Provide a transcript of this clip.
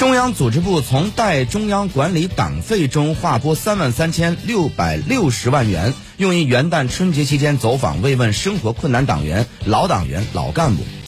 中央组织部从代中央管理党费中划拨三万三千六百六十万元用于元旦春节期间走访慰问生活困难党员老党员老干部。